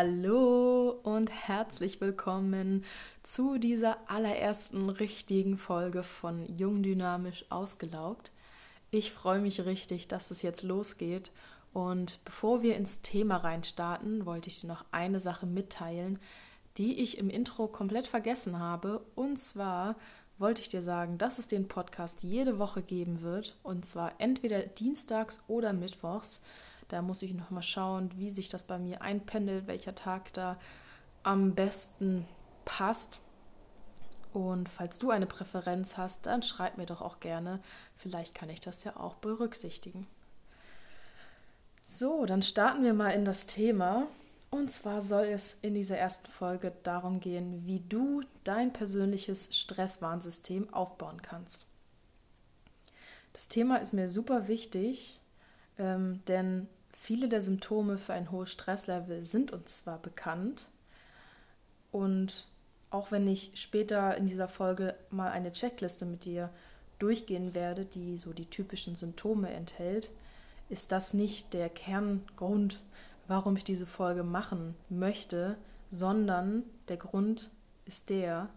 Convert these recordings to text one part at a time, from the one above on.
Hallo und herzlich willkommen zu dieser allerersten richtigen Folge von Jung Dynamisch Ausgelaugt. Ich freue mich richtig, dass es jetzt losgeht. Und bevor wir ins Thema reinstarten, wollte ich dir noch eine Sache mitteilen, die ich im Intro komplett vergessen habe. Und zwar wollte ich dir sagen, dass es den Podcast jede Woche geben wird. Und zwar entweder dienstags oder mittwochs. Da muss ich noch mal schauen, wie sich das bei mir einpendelt, welcher Tag da am besten passt. Und falls du eine Präferenz hast, dann schreib mir doch auch gerne. Vielleicht kann ich das ja auch berücksichtigen. So, dann starten wir mal in das Thema. Und zwar soll es in dieser ersten Folge darum gehen, wie du dein persönliches Stresswarnsystem aufbauen kannst. Das Thema ist mir super wichtig, ähm, denn Viele der Symptome für ein hohes Stresslevel sind uns zwar bekannt und auch wenn ich später in dieser Folge mal eine Checkliste mit dir durchgehen werde, die so die typischen Symptome enthält, ist das nicht der Kerngrund, warum ich diese Folge machen möchte, sondern der Grund ist der,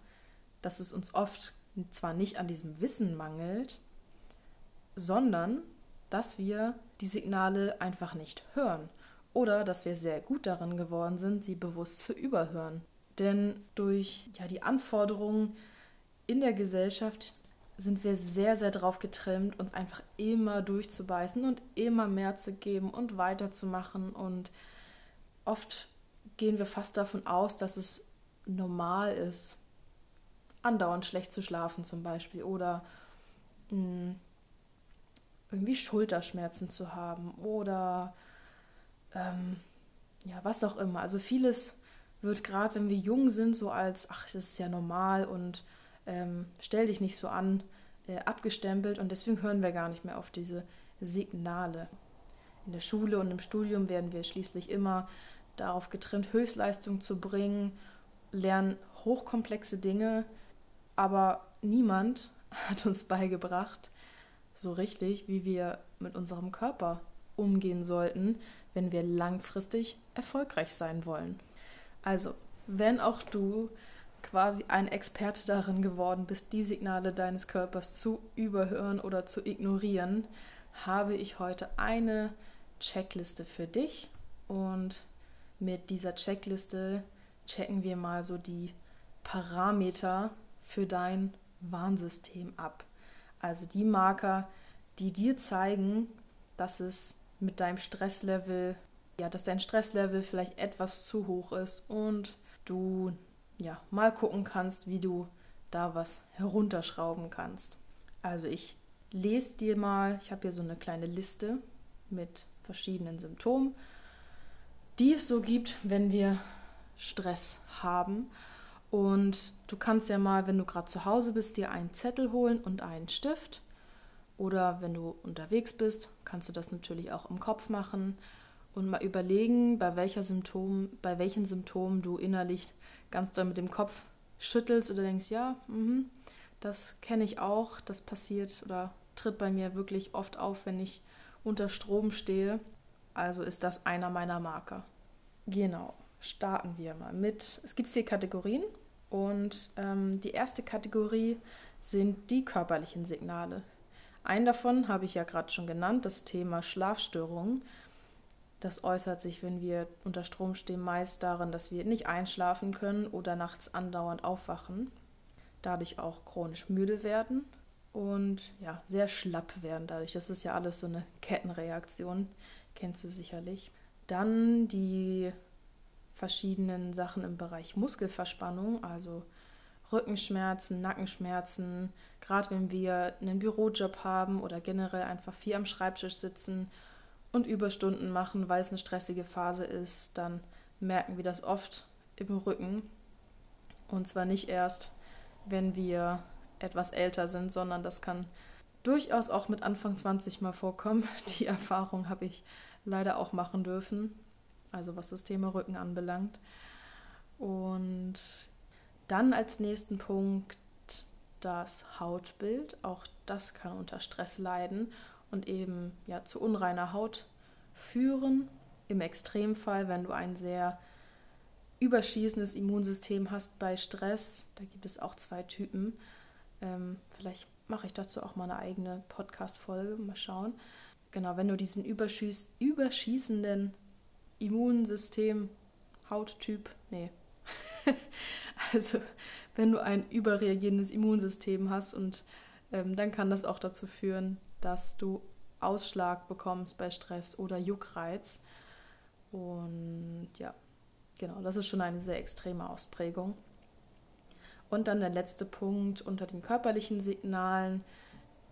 dass es uns oft zwar nicht an diesem Wissen mangelt, sondern dass wir die Signale einfach nicht hören oder dass wir sehr gut darin geworden sind, sie bewusst zu überhören. Denn durch ja, die Anforderungen in der Gesellschaft sind wir sehr, sehr drauf getrimmt, uns einfach immer durchzubeißen und immer mehr zu geben und weiterzumachen. Und oft gehen wir fast davon aus, dass es normal ist, andauernd schlecht zu schlafen zum Beispiel oder mh, hm, irgendwie Schulterschmerzen zu haben oder ähm, ja, was auch immer. Also vieles wird gerade, wenn wir jung sind, so als, ach, das ist ja normal und ähm, stell dich nicht so an, äh, abgestempelt und deswegen hören wir gar nicht mehr auf diese Signale. In der Schule und im Studium werden wir schließlich immer darauf getrimmt, Höchstleistung zu bringen, lernen hochkomplexe Dinge, aber niemand hat uns beigebracht, so richtig, wie wir mit unserem Körper umgehen sollten, wenn wir langfristig erfolgreich sein wollen. Also, wenn auch du quasi ein Experte darin geworden bist, die Signale deines Körpers zu überhören oder zu ignorieren, habe ich heute eine Checkliste für dich und mit dieser Checkliste checken wir mal so die Parameter für dein Warnsystem ab. Also die Marker, die dir zeigen, dass es mit deinem Stresslevel, ja, dass dein Stresslevel vielleicht etwas zu hoch ist und du ja mal gucken kannst, wie du da was herunterschrauben kannst. Also ich lese dir mal, ich habe hier so eine kleine Liste mit verschiedenen Symptomen, die es so gibt, wenn wir Stress haben. Und du kannst ja mal, wenn du gerade zu Hause bist, dir einen Zettel holen und einen Stift. Oder wenn du unterwegs bist, kannst du das natürlich auch im Kopf machen und mal überlegen, bei, welcher Symptom, bei welchen Symptomen du innerlich ganz doll mit dem Kopf schüttelst oder denkst, ja, mh, das kenne ich auch, das passiert oder tritt bei mir wirklich oft auf, wenn ich unter Strom stehe. Also ist das einer meiner Marker. Genau, starten wir mal mit. Es gibt vier Kategorien und ähm, die erste Kategorie sind die körperlichen Signale. Einen davon habe ich ja gerade schon genannt, das Thema Schlafstörungen. Das äußert sich, wenn wir unter Strom stehen, meist darin, dass wir nicht einschlafen können oder nachts andauernd aufwachen, dadurch auch chronisch müde werden und ja, sehr schlapp werden dadurch. Das ist ja alles so eine Kettenreaktion, kennst du sicherlich. Dann die verschiedenen Sachen im Bereich Muskelverspannung, also Rückenschmerzen, Nackenschmerzen, gerade wenn wir einen Bürojob haben oder generell einfach viel am Schreibtisch sitzen und Überstunden machen, weil es eine stressige Phase ist, dann merken wir das oft im Rücken. Und zwar nicht erst, wenn wir etwas älter sind, sondern das kann durchaus auch mit Anfang 20 mal vorkommen. Die Erfahrung habe ich leider auch machen dürfen also was das Thema Rücken anbelangt. Und dann als nächsten Punkt das Hautbild. Auch das kann unter Stress leiden und eben ja zu unreiner Haut führen. Im Extremfall, wenn du ein sehr überschießendes Immunsystem hast bei Stress, da gibt es auch zwei Typen. Ähm, vielleicht mache ich dazu auch mal eine eigene Podcast-Folge, mal schauen. Genau, wenn du diesen überschieß überschießenden Immunsystem, Hauttyp, nee. also, wenn du ein überreagierendes Immunsystem hast und ähm, dann kann das auch dazu führen, dass du Ausschlag bekommst bei Stress oder Juckreiz. Und ja, genau, das ist schon eine sehr extreme Ausprägung. Und dann der letzte Punkt unter den körperlichen Signalen,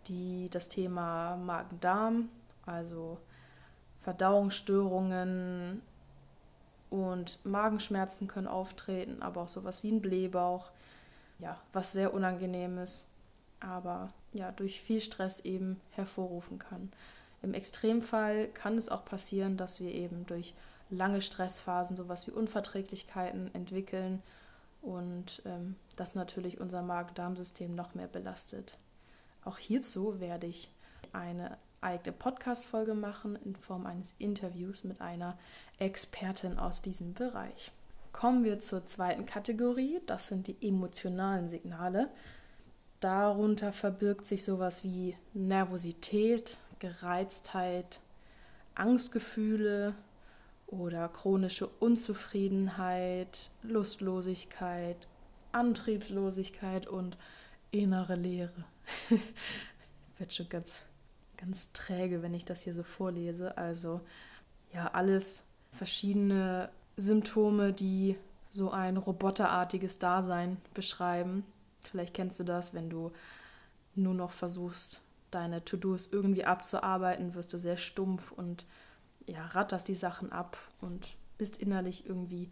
die das Thema Magen-Darm, also Verdauungsstörungen und Magenschmerzen können auftreten, aber auch sowas wie ein Blähbauch, ja, was sehr unangenehm ist, aber ja, durch viel Stress eben hervorrufen kann. Im Extremfall kann es auch passieren, dass wir eben durch lange Stressphasen sowas wie Unverträglichkeiten entwickeln und ähm, das natürlich unser Magen-Darm-System noch mehr belastet. Auch hierzu werde ich eine eigene Podcast-Folge machen in Form eines Interviews mit einer Expertin aus diesem Bereich. Kommen wir zur zweiten Kategorie, das sind die emotionalen Signale. Darunter verbirgt sich sowas wie Nervosität, Gereiztheit, Angstgefühle oder chronische Unzufriedenheit, Lustlosigkeit, Antriebslosigkeit und innere Leere. Wird schon ganz, ganz träge, wenn ich das hier so vorlese. Also ja, alles verschiedene Symptome, die so ein roboterartiges Dasein beschreiben. Vielleicht kennst du das, wenn du nur noch versuchst, deine To-Dos irgendwie abzuarbeiten, wirst du sehr stumpf und ja, ratterst die Sachen ab und bist innerlich irgendwie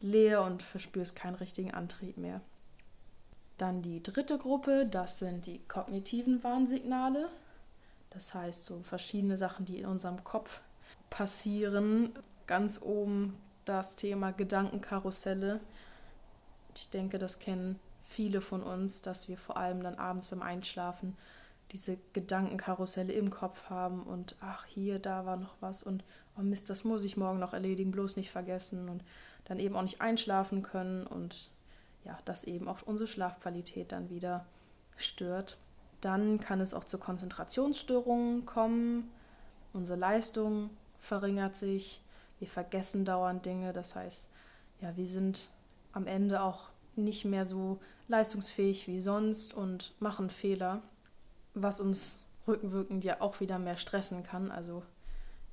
leer und verspürst keinen richtigen Antrieb mehr. Dann die dritte Gruppe, das sind die kognitiven Warnsignale. Das heißt, so verschiedene Sachen, die in unserem Kopf passieren. Ganz oben das Thema Gedankenkarusselle. Ich denke, das kennen viele von uns, dass wir vor allem dann abends beim Einschlafen diese Gedankenkarusselle im Kopf haben und ach, hier, da war noch was und oh Mist, das muss ich morgen noch erledigen, bloß nicht vergessen und dann eben auch nicht einschlafen können und ja, das eben auch unsere Schlafqualität dann wieder stört. Dann kann es auch zu Konzentrationsstörungen kommen, unsere Leistung verringert sich, wir vergessen dauernd Dinge, das heißt, ja, wir sind am Ende auch nicht mehr so leistungsfähig wie sonst und machen Fehler, was uns rückenwirkend ja auch wieder mehr stressen kann. Also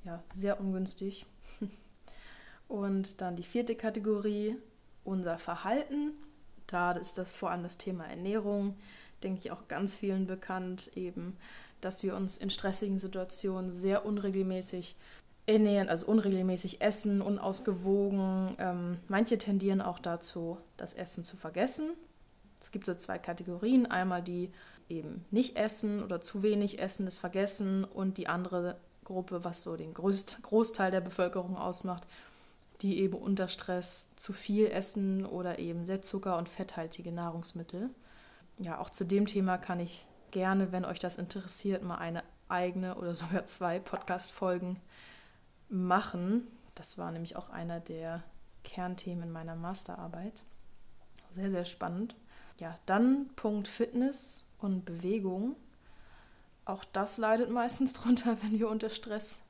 ja, sehr ungünstig. Und dann die vierte Kategorie, unser Verhalten. Da ist das vor allem das Thema Ernährung, denke ich auch ganz vielen bekannt, eben, dass wir uns in stressigen Situationen sehr unregelmäßig ernähren, also unregelmäßig essen, unausgewogen. Ähm, manche tendieren auch dazu, das Essen zu vergessen. Es gibt so zwei Kategorien. Einmal die eben nicht essen oder zu wenig essen, das Vergessen und die andere Gruppe, was so den Groß Großteil der Bevölkerung ausmacht, die eben unter Stress zu viel essen oder eben sehr zucker- und fetthaltige Nahrungsmittel. Ja, auch zu dem Thema kann ich gerne, wenn euch das interessiert, mal eine eigene oder sogar zwei Podcast-Folgen machen. Das war nämlich auch einer der Kernthemen meiner Masterarbeit. Sehr, sehr spannend. Ja, dann Punkt Fitness und Bewegung. Auch das leidet meistens drunter, wenn wir unter Stress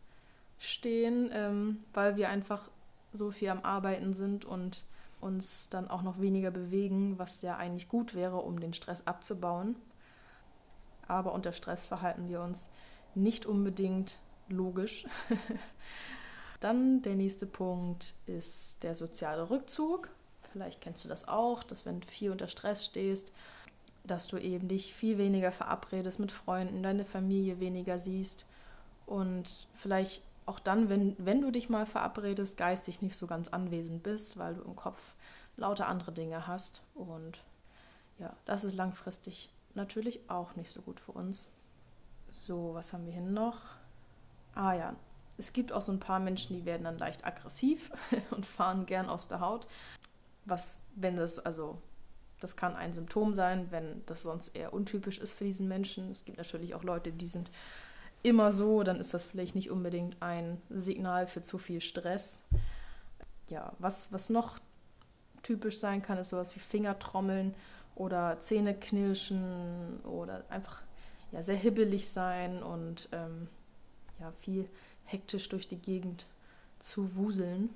stehen, ähm, weil wir einfach so viel am Arbeiten sind und uns dann auch noch weniger bewegen, was ja eigentlich gut wäre, um den Stress abzubauen. Aber unter Stress verhalten wir uns nicht unbedingt logisch. Dann der nächste Punkt ist der soziale Rückzug. Vielleicht kennst du das auch, dass wenn du viel unter Stress stehst, dass du eben dich viel weniger verabredest mit Freunden, deine Familie weniger siehst und vielleicht auch dann, wenn, wenn du dich mal verabredest, geistig nicht so ganz anwesend bist, weil du im Kopf lauter andere Dinge hast. Und ja, das ist langfristig natürlich auch nicht so gut für uns. So, was haben wir hier noch? Ah ja, es gibt auch so ein paar Menschen, die werden dann leicht aggressiv und fahren gern aus der Haut. Was, wenn das, also, das kann ein Symptom sein, wenn das sonst eher untypisch ist für diesen Menschen. Es gibt natürlich auch Leute, die sind immer so, dann ist das vielleicht nicht unbedingt ein Signal für zu viel Stress. Ja, was, was noch typisch sein kann, ist sowas wie Fingertrommeln oder Zähne knirschen oder einfach ja, sehr hibbelig sein und ähm, ja, viel hektisch durch die Gegend zu wuseln.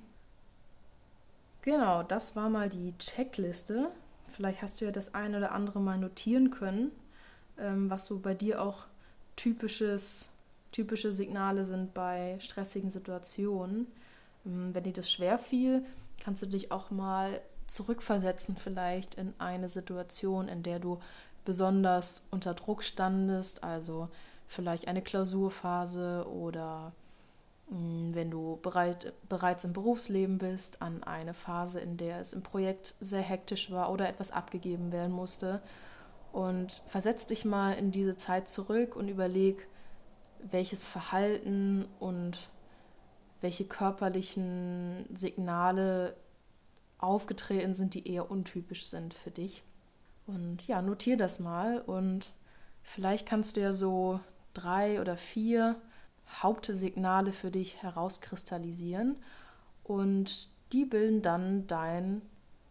Genau, das war mal die Checkliste. Vielleicht hast du ja das eine oder andere mal notieren können, ähm, was so bei dir auch typisches, typische Signale sind bei stressigen Situationen. Ähm, wenn dir das schwer fiel, kannst du dich auch mal zurückversetzen vielleicht in eine Situation, in der du besonders unter Druck standest, also vielleicht eine Klausurphase oder mm, wenn du bereit, bereits im Berufsleben bist, an eine Phase, in der es im Projekt sehr hektisch war oder etwas abgegeben werden musste. Und versetz dich mal in diese Zeit zurück und überleg, welches Verhalten und welche körperlichen Signale aufgetreten sind, die eher untypisch sind für dich. Und ja, notier das mal und vielleicht kannst du ja so drei oder vier Hauptsignale für dich herauskristallisieren und die bilden dann dein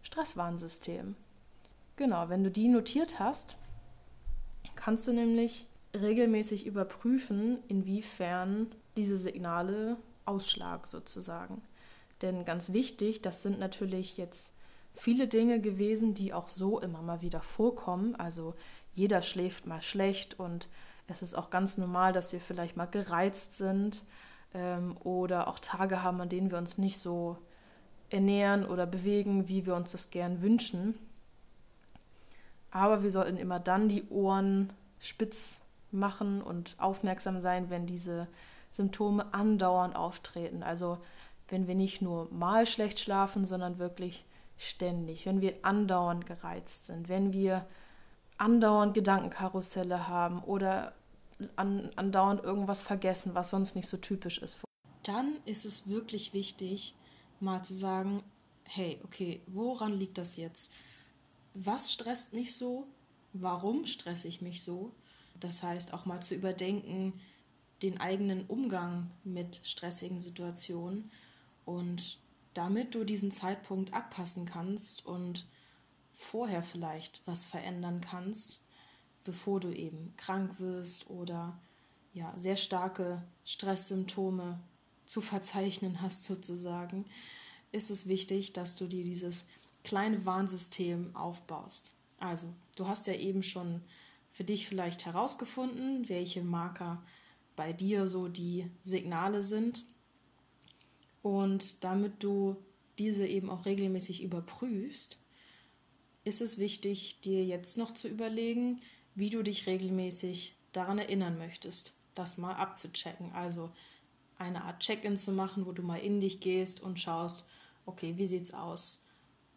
Stresswarnsystem. Genau, wenn du die notiert hast, kannst du nämlich regelmäßig überprüfen, inwiefern diese Signale Ausschlag sozusagen. Denn ganz wichtig, das sind natürlich jetzt viele Dinge gewesen, die auch so immer mal wieder vorkommen. Also jeder schläft mal schlecht und es ist auch ganz normal, dass wir vielleicht mal gereizt sind ähm, oder auch Tage haben, an denen wir uns nicht so ernähren oder bewegen, wie wir uns das gern wünschen. Aber wir sollten immer dann die Ohren spitz machen und aufmerksam sein, wenn diese Symptome andauernd auftreten. Also wenn wir nicht nur mal schlecht schlafen, sondern wirklich ständig, wenn wir andauernd gereizt sind, wenn wir andauernd Gedankenkarusselle haben oder an, andauernd irgendwas vergessen, was sonst nicht so typisch ist. Dann ist es wirklich wichtig, mal zu sagen, hey, okay, woran liegt das jetzt? Was stresst mich so? Warum stresse ich mich so? Das heißt, auch mal zu überdenken, den eigenen Umgang mit stressigen Situationen und damit du diesen Zeitpunkt abpassen kannst und vorher vielleicht was verändern kannst, bevor du eben krank wirst oder ja, sehr starke Stresssymptome zu verzeichnen hast sozusagen, ist es wichtig, dass du dir dieses kleine Warnsystem aufbaust. Also, du hast ja eben schon für dich vielleicht herausgefunden, welche Marker bei dir so die Signale sind und damit du diese eben auch regelmäßig überprüfst, ist es wichtig, dir jetzt noch zu überlegen, wie du dich regelmäßig daran erinnern möchtest, das mal abzuchecken. Also eine Art Check-in zu machen, wo du mal in dich gehst und schaust, okay, wie sieht's aus?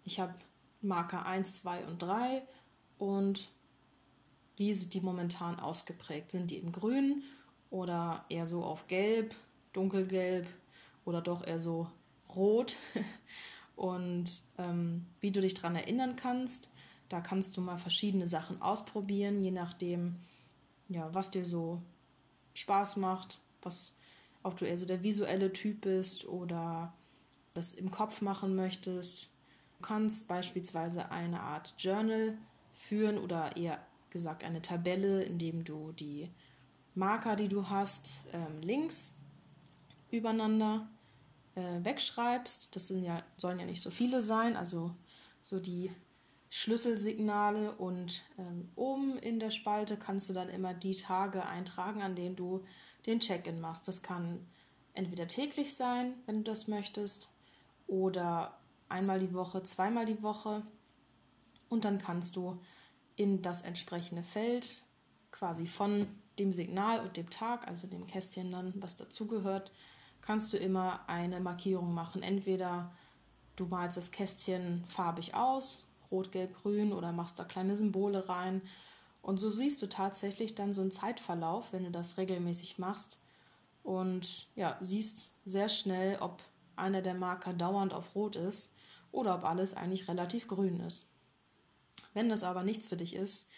Ich habe Marker 1, 2 und 3 und wie sind die momentan ausgeprägt? Sind die im Grün oder eher so auf Gelb, Dunkelgelb, oder doch eher so rot. Und ähm, wie du dich daran erinnern kannst, da kannst du mal verschiedene Sachen ausprobieren, je nachdem, ja, was dir so Spaß macht, was, ob du eher so der visuelle Typ bist oder das im Kopf machen möchtest. Kannst beispielsweise eine Art Journal führen oder eher gesagt eine Tabelle, in dem du die Marker, die du hast, ähm, links übereinander äh, wegschreibst. Das sind ja, sollen ja nicht so viele sein, also so die Schlüsselsignale und ähm, oben in der Spalte kannst du dann immer die Tage eintragen, an denen du den Check-in machst. Das kann entweder täglich sein, wenn du das möchtest, oder einmal die Woche, zweimal die Woche. Und dann kannst du in das entsprechende Feld quasi von dem Signal und dem Tag, also dem Kästchen dann, was dazugehört, kannst du immer eine Markierung machen. Entweder du malst das Kästchen farbig aus, rot, gelb, grün, oder machst da kleine Symbole rein. Und so siehst du tatsächlich dann so einen Zeitverlauf, wenn du das regelmäßig machst. Und ja, siehst sehr schnell, ob einer der Marker dauernd auf rot ist oder ob alles eigentlich relativ grün ist. Wenn das aber nichts für dich ist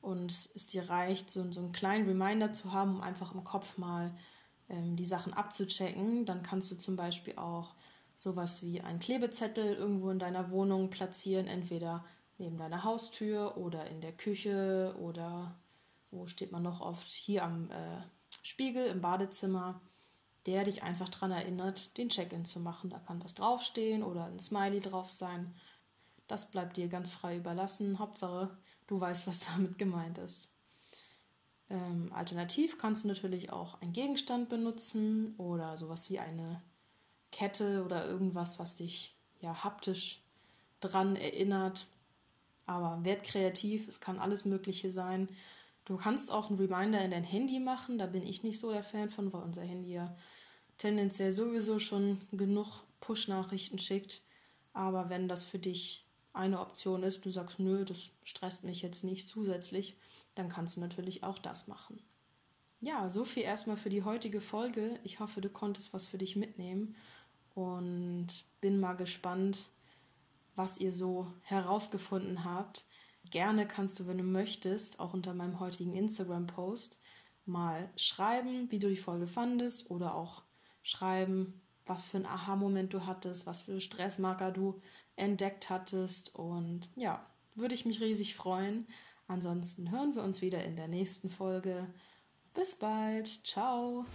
und es dir reicht, so, so einen kleinen Reminder zu haben, um einfach im Kopf mal ähm, die Sachen abzuchecken. Dann kannst du zum Beispiel auch sowas wie einen Klebezettel irgendwo in deiner Wohnung platzieren, entweder neben deiner Haustür oder in der Küche oder wo steht man noch oft? Hier am äh, Spiegel im Badezimmer, der dich einfach daran erinnert, den Check-in zu machen. Da kann was draufstehen oder ein Smiley drauf sein. Das bleibt dir ganz frei überlassen. Hauptsache, du weißt, was damit gemeint ist. Ähm, alternativ kannst du natürlich auch einen Gegenstand benutzen oder sowas wie eine Kette oder irgendwas, was dich ja haptisch dran erinnert. Aber werd kreativ, es kann alles Mögliche sein. Du kannst auch einen Reminder in dein Handy machen, da bin ich nicht so der Fan von, weil unser Handy ja tendenziell sowieso schon genug Push-Nachrichten schickt. Aber wenn das für dich eine Option ist, du sagst, nö, das stresst mich jetzt nicht zusätzlich, dann kannst du natürlich auch das machen. Ja, so viel erstmal für die heutige Folge. Ich hoffe, du konntest was für dich mitnehmen und bin mal gespannt, was ihr so herausgefunden habt. Gerne kannst du, wenn du möchtest, auch unter meinem heutigen Instagram-Post mal schreiben, wie du die Folge fandest oder auch schreiben, was für ein Aha-Moment du hattest, was für Stressmarker du entdeckt hattest. Und ja, würde ich mich riesig freuen. Ansonsten hören wir uns wieder in der nächsten Folge. Bis bald. Ciao.